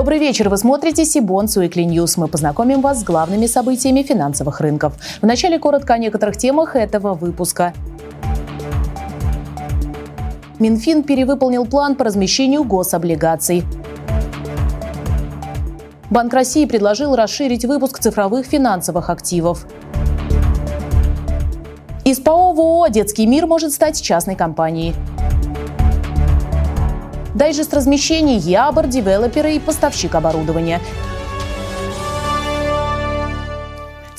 Добрый вечер. Вы смотрите Cbonds Weekly News. Мы познакомим вас с главными событиями финансовых рынков. Вначале коротко о некоторых темах этого выпуска. Минфин перевыполнил план по размещению гособлигаций. Банк России предложил расширить выпуск цифровых финансовых активов. Из ПАО в ООО «Детский мир» может стать частной компанией. Дайджест размещений Ябр, девелоперы и поставщик оборудования.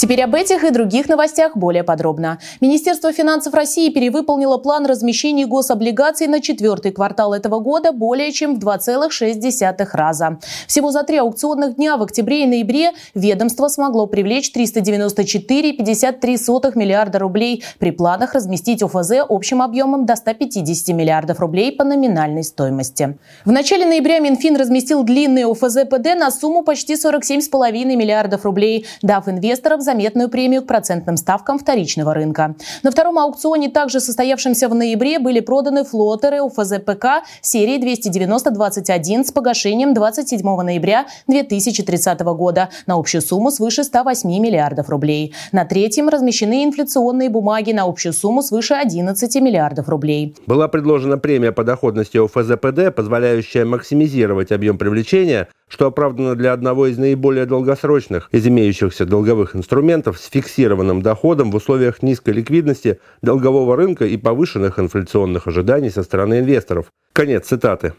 Теперь об этих и других новостях более подробно. Министерство финансов России перевыполнило план размещения гособлигаций на четвертый квартал этого года более чем в 2,6 раза. Всего за три аукционных дня в октябре и ноябре ведомство смогло привлечь 394,53 миллиарда рублей при планах разместить ОФЗ общим объемом до 150 миллиардов рублей по номинальной стоимости. В начале ноября Минфин разместил длинные ОФЗ ПД на сумму почти 47,5 миллиардов рублей, дав инвесторам заметную премию к процентным ставкам вторичного рынка. На втором аукционе, также состоявшемся в ноябре, были проданы флотеры УФЗ-ПК серии 290-21 с погашением 27 ноября 2030 года на общую сумму свыше 108 миллиардов рублей. На третьем размещены инфляционные бумаги на общую сумму свыше 11 миллиардов рублей. Была предложена премия по доходности УФЗ-ПД, позволяющая максимизировать объем привлечения – что оправдано для одного из наиболее долгосрочных из имеющихся долговых инструментов с фиксированным доходом в условиях низкой ликвидности долгового рынка и повышенных инфляционных ожиданий со стороны инвесторов. Конец цитаты.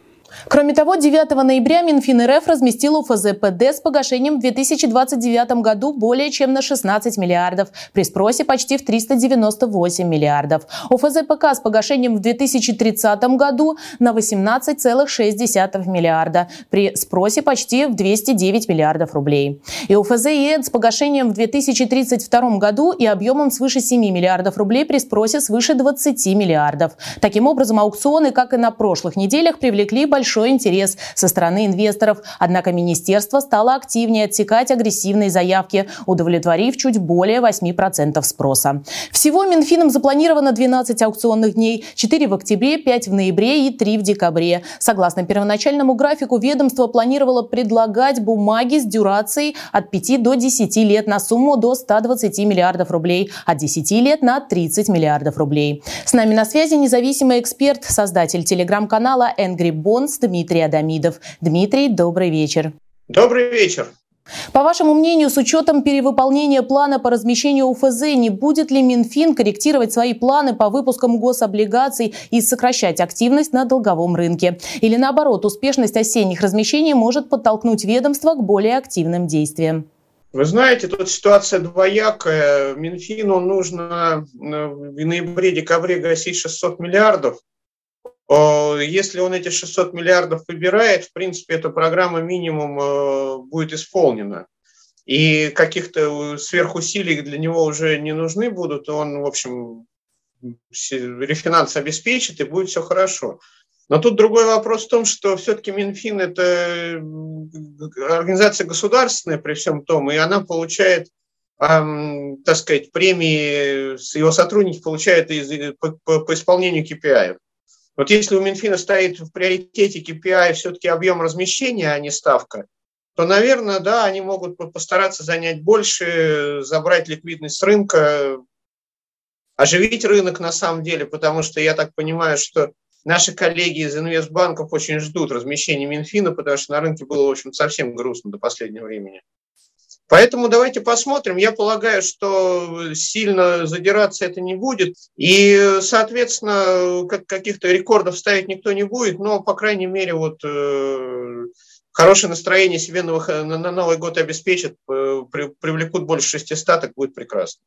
Кроме того, 9 ноября Минфин РФ разместил у ФЗПД с погашением в 2029 году более чем на 16 миллиардов, при спросе почти в 398 миллиардов. У ФЗПК с погашением в 2030 году на 18,6 миллиарда, при спросе почти в 209 миллиардов рублей. И у ФЗИЭД с погашением в 2032 году и объемом свыше 7 миллиардов рублей при спросе свыше 20 миллиардов. Таким образом, аукционы, как и на прошлых неделях, привлекли большое большой интерес со стороны инвесторов. Однако министерство стало активнее отсекать агрессивные заявки, удовлетворив чуть более 8% спроса. Всего Минфином запланировано 12 аукционных дней, 4 в октябре, 5 в ноябре и 3 в декабре. Согласно первоначальному графику, ведомство планировало предлагать бумаги с дюрацией от 5 до 10 лет на сумму до 120 миллиардов рублей, от 10 лет на 30 миллиардов рублей. С нами на связи независимый эксперт, создатель телеграм-канала Angry Bonds Дмитрий Адамидов. Дмитрий, добрый вечер. Добрый вечер. По вашему мнению, с учетом перевыполнения плана по размещению УФЗ, не будет ли Минфин корректировать свои планы по выпускам гособлигаций и сокращать активность на долговом рынке? Или наоборот, успешность осенних размещений может подтолкнуть ведомство к более активным действиям? Вы знаете, тут ситуация двоякая. Минфину нужно в ноябре-декабре гасить 600 миллиардов. Если он эти 600 миллиардов выбирает, в принципе, эта программа минимум э, будет исполнена. И каких-то сверхусилий для него уже не нужны будут. Он, в общем, рефинанс обеспечит, и будет все хорошо. Но тут другой вопрос в том, что все-таки Минфин – это организация государственная при всем том, и она получает, эм, так сказать, премии, его сотрудники получают из, по, по, по исполнению KPI. Вот если у Минфина стоит в приоритете KPI все-таки объем размещения, а не ставка, то, наверное, да, они могут постараться занять больше, забрать ликвидность с рынка, оживить рынок на самом деле, потому что я так понимаю, что наши коллеги из инвестбанков очень ждут размещения Минфина, потому что на рынке было, в общем, совсем грустно до последнего времени. Поэтому давайте посмотрим. Я полагаю, что сильно задираться это не будет. И, соответственно, как, каких-то рекордов ставить никто не будет, но, по крайней мере, вот э, хорошее настроение себе на, Новый год обеспечат, э, при, привлекут больше 600, так будет прекрасно.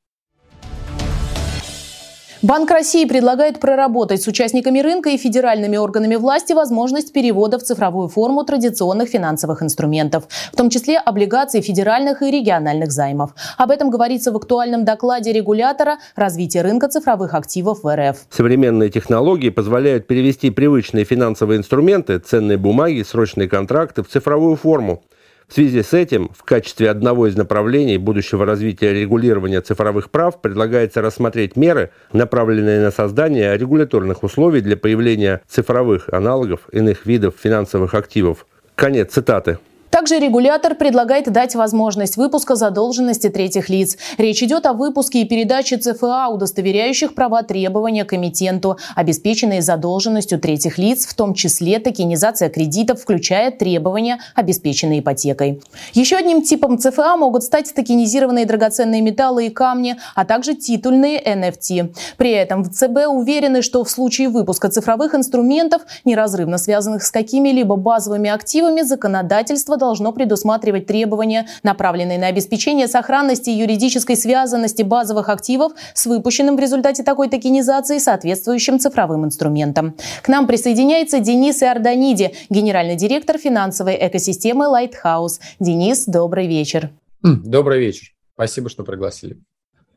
Банк России предлагает проработать с участниками рынка и федеральными органами власти возможность перевода в цифровую форму традиционных финансовых инструментов, в том числе облигаций федеральных и региональных займов. Об этом говорится в актуальном докладе регулятора «Развитие рынка цифровых активов в РФ». Современные технологии позволяют перевести привычные финансовые инструменты, ценные бумаги, срочные контракты в цифровую форму. В связи с этим, в качестве одного из направлений будущего развития регулирования цифровых прав предлагается рассмотреть меры, направленные на создание регуляторных условий для появления цифровых аналогов иных видов финансовых активов. Конец цитаты. Также регулятор предлагает дать возможность выпуска задолженности третьих лиц. Речь идет о выпуске и передаче ЦФА, удостоверяющих права требования к эмитенту, обеспеченные задолженностью третьих лиц, в том числе токенизация кредитов, включая требования, обеспеченные ипотекой. Еще одним типом ЦФА могут стать токенизированные драгоценные металлы и камни, а также титульные NFT. При этом в ЦБ уверены, что в случае выпуска цифровых инструментов, неразрывно связанных с какими-либо базовыми активами, законодательство должно предусматривать требования, направленные на обеспечение сохранности и юридической связанности базовых активов с выпущенным в результате такой токенизации соответствующим цифровым инструментом. К нам присоединяется Денис Иорданиди, генеральный директор финансовой экосистемы Lighthouse. Денис, добрый вечер. Добрый вечер. Спасибо, что пригласили.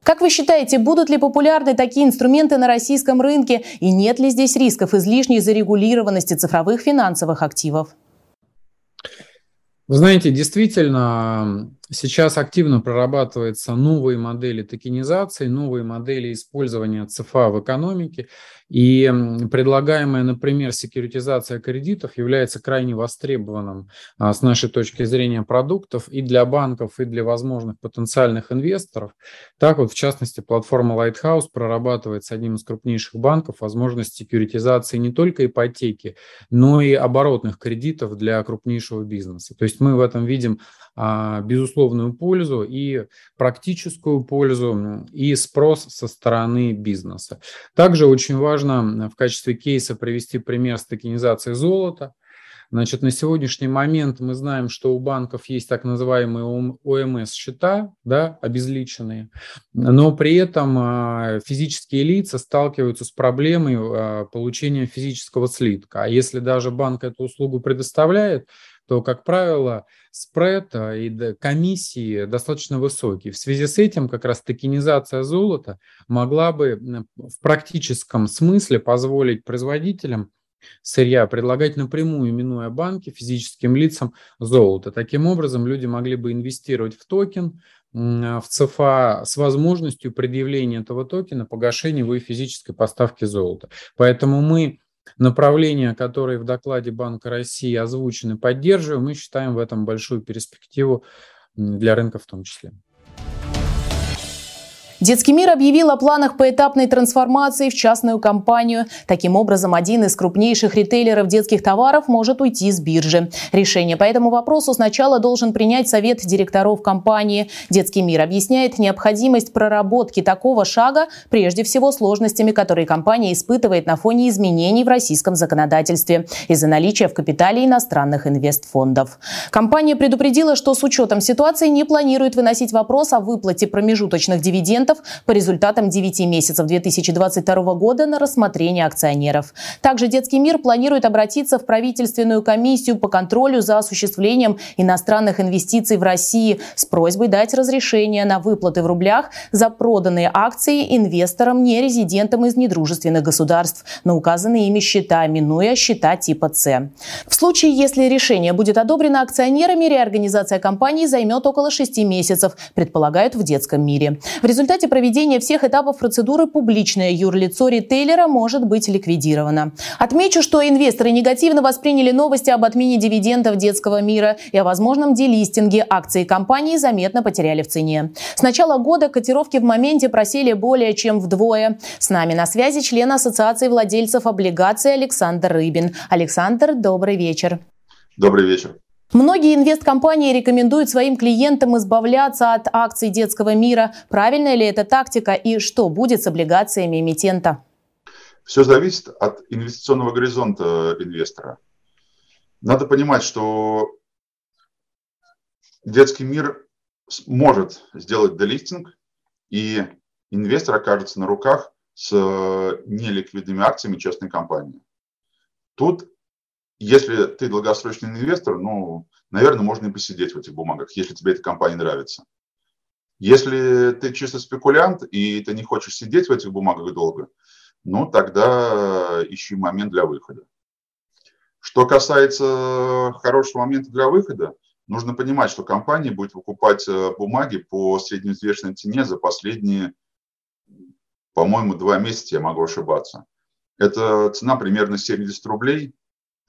Как вы считаете, будут ли популярны такие инструменты на российском рынке и нет ли здесь рисков излишней зарегулированности цифровых финансовых активов? Вы знаете, действительно, сейчас активно прорабатываются новые модели токенизации, новые модели использования ЦФА в экономике. И предлагаемая, например, секьюритизация кредитов является крайне востребованным а, с нашей точки зрения продуктов и для банков, и для возможных потенциальных инвесторов. Так вот, в частности, платформа Lighthouse прорабатывает с одним из крупнейших банков возможность секьюритизации не только ипотеки, но и оборотных кредитов для крупнейшего бизнеса. То есть мы в этом видим а, безусловную пользу и практическую пользу, и спрос со стороны бизнеса. Также очень важно в качестве кейса привести пример с токенизацией золота. Значит, на сегодняшний момент мы знаем, что у банков есть так называемые ОМС-счета, да, обезличенные, но при этом а, физические лица сталкиваются с проблемой а, получения физического слитка. А если даже банк эту услугу предоставляет, то, как правило, спред а, и комиссии достаточно высокие. В связи с этим как раз токенизация золота могла бы в практическом смысле позволить производителям сырья предлагать напрямую, минуя банки, физическим лицам золото. Таким образом, люди могли бы инвестировать в токен, в ЦФА с возможностью предъявления этого токена погашения его и физической поставки золота. Поэтому мы направления, которые в докладе Банка России озвучены, поддерживаем. Мы считаем в этом большую перспективу для рынка в том числе. Детский мир объявил о планах поэтапной трансформации в частную компанию. Таким образом, один из крупнейших ритейлеров детских товаров может уйти с биржи. Решение по этому вопросу сначала должен принять совет директоров компании. Детский мир объясняет необходимость проработки такого шага прежде всего сложностями, которые компания испытывает на фоне изменений в российском законодательстве из-за наличия в капитале иностранных инвестфондов. Компания предупредила, что с учетом ситуации не планирует выносить вопрос о выплате промежуточных дивидендов процентов по результатам 9 месяцев 2022 года на рассмотрение акционеров. Также «Детский мир» планирует обратиться в правительственную комиссию по контролю за осуществлением иностранных инвестиций в России с просьбой дать разрешение на выплаты в рублях за проданные акции инвесторам, не резидентам из недружественных государств на указанные ими счета, минуя счета типа С. В случае, если решение будет одобрено акционерами, реорганизация компании займет около 6 месяцев, предполагают в детском мире. В результате результате проведения всех этапов процедуры публичное юрлицо ритейлера может быть ликвидировано. Отмечу, что инвесторы негативно восприняли новости об отмене дивидендов детского мира и о возможном делистинге акции компании заметно потеряли в цене. С начала года котировки в моменте просели более чем вдвое. С нами на связи член Ассоциации владельцев облигаций Александр Рыбин. Александр, добрый вечер. Добрый вечер. Многие инвесткомпании рекомендуют своим клиентам избавляться от акций детского мира. Правильная ли это тактика и что будет с облигациями эмитента? Все зависит от инвестиционного горизонта инвестора. Надо понимать, что детский мир может сделать делистинг, и инвестор окажется на руках с неликвидными акциями частной компании. Тут если ты долгосрочный инвестор, ну, наверное, можно и посидеть в этих бумагах, если тебе эта компания нравится. Если ты чисто спекулянт и ты не хочешь сидеть в этих бумагах долго, ну, тогда ищи момент для выхода. Что касается хорошего момента для выхода, нужно понимать, что компания будет выкупать э, бумаги по среднеизвешенной цене за последние, по-моему, два месяца, я могу ошибаться. Это цена примерно 70 рублей –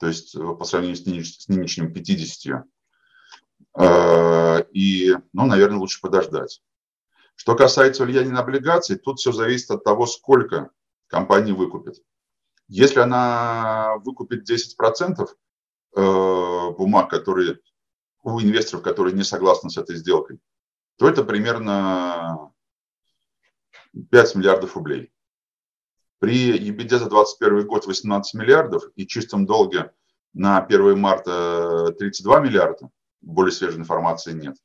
то есть э, по сравнению с, нынеш, с нынешним 50. Э, и, ну, наверное, лучше подождать. Что касается влияния на облигации, тут все зависит от того, сколько компания выкупит. Если она выкупит 10% э, бумаг, которые у инвесторов, которые не согласны с этой сделкой, то это примерно 5 миллиардов рублей. При EBITDA за 2021 год 18 миллиардов и чистом долге на 1 марта 32 миллиарда, более свежей информации нет.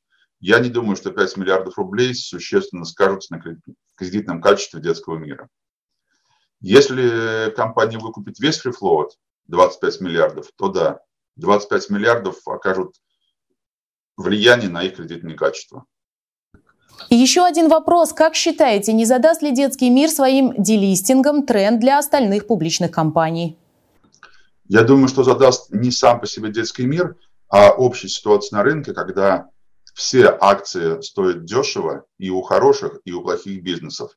Я не думаю, что 5 миллиардов рублей существенно скажутся на кредитном качестве детского мира. Если компания выкупит весь фрифлоут, 25 миллиардов, то да, 25 миллиардов окажут влияние на их кредитные качества. И еще один вопрос. Как считаете, не задаст ли детский мир своим делистингом тренд для остальных публичных компаний? Я думаю, что задаст не сам по себе детский мир, а общая ситуация на рынке, когда все акции стоят дешево и у хороших, и у плохих бизнесов.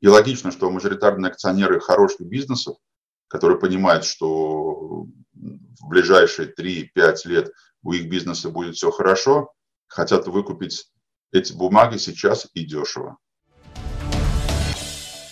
И логично, что мажоритарные акционеры хороших бизнесов, которые понимают, что в ближайшие 3-5 лет у их бизнеса будет все хорошо, хотят выкупить эти бумаги сейчас и дешево.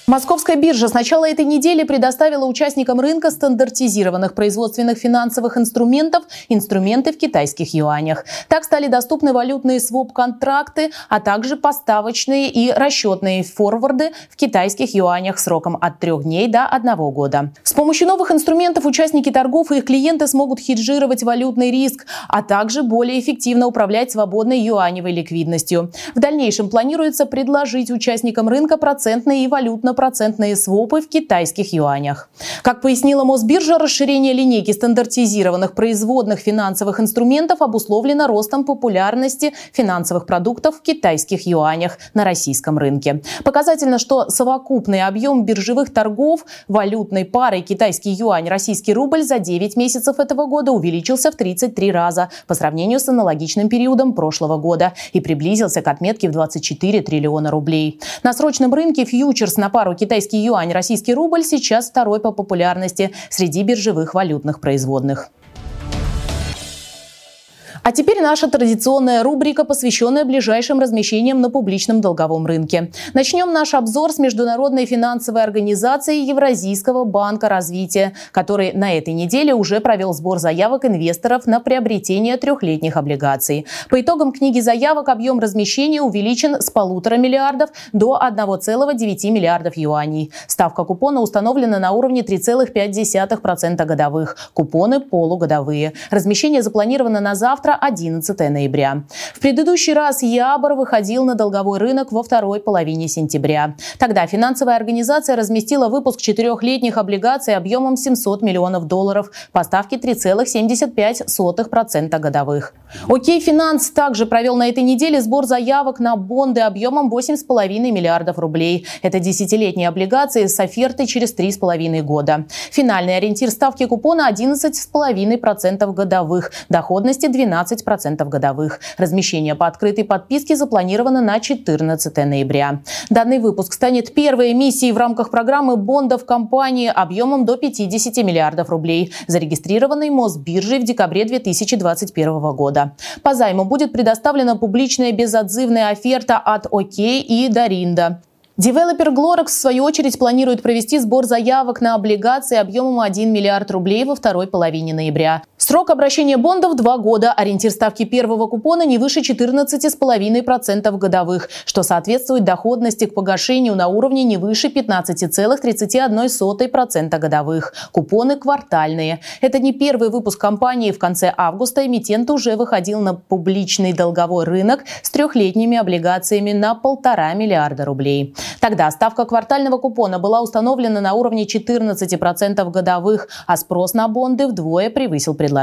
Московская биржа с начала этой недели предоставила участникам рынка стандартизированных производственных финансовых инструментов инструменты в китайских юанях. Так стали доступны валютные своп-контракты, а также поставочные и расчетные форварды в китайских юанях сроком от трех дней до одного года. С помощью новых инструментов участники торгов и их клиенты смогут хеджировать валютный риск, а также более эффективно управлять свободной юаневой ликвидностью. В дальнейшем планируется предложить участникам рынка процентные и валютно процентные свопы в китайских юанях. Как пояснила Мосбиржа, расширение линейки стандартизированных производных финансовых инструментов обусловлено ростом популярности финансовых продуктов в китайских юанях на российском рынке. Показательно, что совокупный объем биржевых торгов валютной парой китайский юань, российский рубль за 9 месяцев этого года увеличился в 33 раза по сравнению с аналогичным периодом прошлого года и приблизился к отметке в 24 триллиона рублей. На срочном рынке фьючерс на пару пару китайский юань, российский рубль сейчас второй по популярности среди биржевых валютных производных. А теперь наша традиционная рубрика, посвященная ближайшим размещениям на публичном долговом рынке. Начнем наш обзор с Международной финансовой организации Евразийского банка развития, который на этой неделе уже провел сбор заявок инвесторов на приобретение трехлетних облигаций. По итогам книги заявок объем размещения увеличен с полутора миллиардов до 1,9 миллиардов юаней. Ставка купона установлена на уровне 3,5% годовых. Купоны полугодовые. Размещение запланировано на завтра 11 ноября. В предыдущий раз Ябор выходил на долговой рынок во второй половине сентября. Тогда финансовая организация разместила выпуск четырехлетних облигаций объемом 700 миллионов долларов по ставке 3,75% годовых. Окей Финанс также провел на этой неделе сбор заявок на бонды объемом 8,5 миллиардов рублей. Это десятилетние облигации с офертой через 3,5 года. Финальный ориентир ставки купона 11,5% годовых, доходности 12 15% годовых. Размещение по открытой подписке запланировано на 14 ноября. Данный выпуск станет первой эмиссией в рамках программы бондов компании объемом до 50 миллиардов рублей, зарегистрированной Мосбиржей в декабре 2021 года. По займу будет предоставлена публичная безотзывная оферта от О'КЕЙ и Доринда. Девелопер Glorax, в свою очередь, планирует провести сбор заявок на облигации объемом 1 миллиард рублей во второй половине ноября. Срок обращения бондов – 2 года. Ориентир ставки первого купона не выше 14,5% годовых, что соответствует доходности к погашению на уровне не выше 15,31% годовых. Купоны квартальные. Это не первый выпуск компании. В конце августа эмитент уже выходил на публичный долговой рынок с трехлетними облигациями на полтора миллиарда рублей. Тогда ставка квартального купона была установлена на уровне 14% годовых, а спрос на бонды вдвое превысил предложение.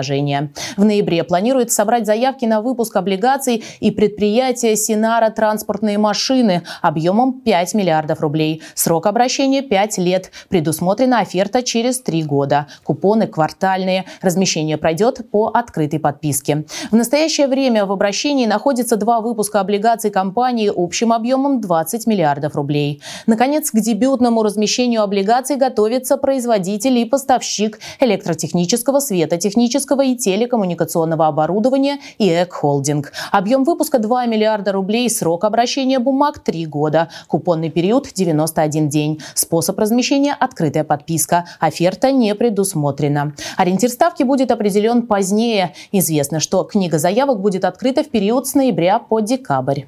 В ноябре планируется собрать заявки на выпуск облигаций и предприятие Синара транспортные машины объемом 5 миллиардов рублей. Срок обращения 5 лет. Предусмотрена оферта через 3 года. Купоны квартальные. Размещение пройдет по открытой подписке. В настоящее время в обращении находится два выпуска облигаций компании общим объемом 20 миллиардов рублей. Наконец, к дебютному размещению облигаций готовится производитель и поставщик электротехнического, светотехнического и телекоммуникационного оборудования ИЭК Холдинг. Объем выпуска 2 миллиарда рублей, срок обращения бумаг 3 года, купонный период 91 день. Способ размещения – открытая подписка. Оферта не предусмотрена. Ориентир ставки будет определен позднее. Известно, что книга заявок будет открыта в период с ноября по декабрь.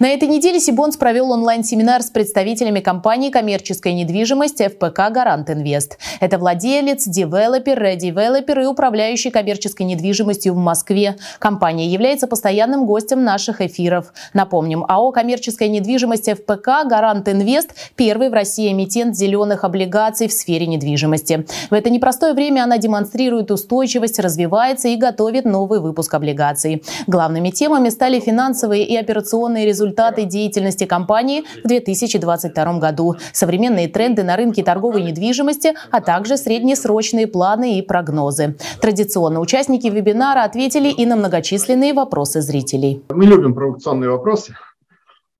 На этой неделе Cbonds провел онлайн-семинар с представителями компании коммерческой недвижимости ФПК «Гарант Инвест». Это владелец, девелопер, редевелопер и управляющий коммерческой недвижимостью в Москве. Компания является постоянным гостем наших эфиров. Напомним, АО «Коммерческая недвижимость ФПК «Гарант Инвест» – первый в России эмитент зеленых облигаций в сфере недвижимости. В это непростое время она демонстрирует устойчивость, развивается и готовит новый выпуск облигаций. Главными темами стали финансовые и операционные результаты результаты деятельности компании в 2022 году, современные тренды на рынке торговой недвижимости, а также среднесрочные планы и прогнозы. Традиционно участники вебинара ответили и на многочисленные вопросы зрителей. Мы любим провокационные вопросы.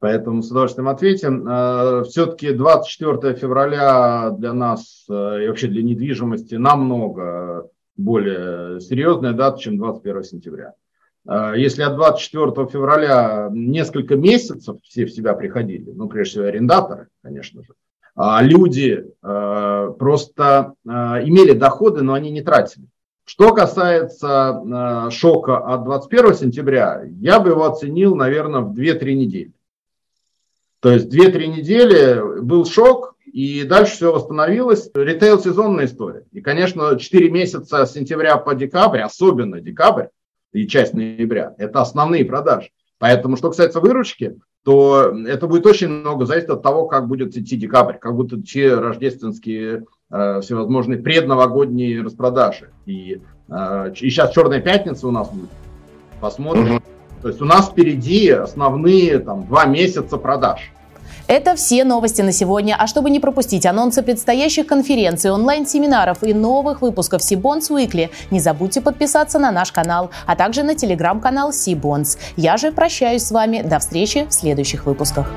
Поэтому с удовольствием ответим. Э, Все-таки 24 февраля для нас э, и вообще для недвижимости намного более серьезная дата, чем 21 сентября. А, если от 24 февраля несколько месяцев все в себя приходили, ну, прежде всего, арендаторы, конечно же, а люди а, просто имели доходы, но они не тратили. Что касается шока от 21 сентября, я бы его оценил, наверное, в 2-3 недели. То есть 2-3 недели был шок, и дальше все восстановилось. Ритейл сезонная история. И, конечно, 4 месяца с сентября по декабрь, особенно декабрь, и часть ноября. Это основные продажи. Поэтому, что касается выручки, то это будет очень много зависеть от того, как будет идти декабрь, как будут идти рождественские э, всевозможные предновогодние распродажи. И, э, и сейчас Черная пятница у нас будет. Посмотрим. То есть у нас впереди основные там, два месяца продаж. Это все новости на сегодня. А чтобы не пропустить анонсы предстоящих конференций, онлайн-семинаров и новых выпусков Сибонс Weekly, не забудьте подписаться на наш канал, а также на телеграм-канал Сибонс. Я же прощаюсь с вами. До встречи в следующих выпусках.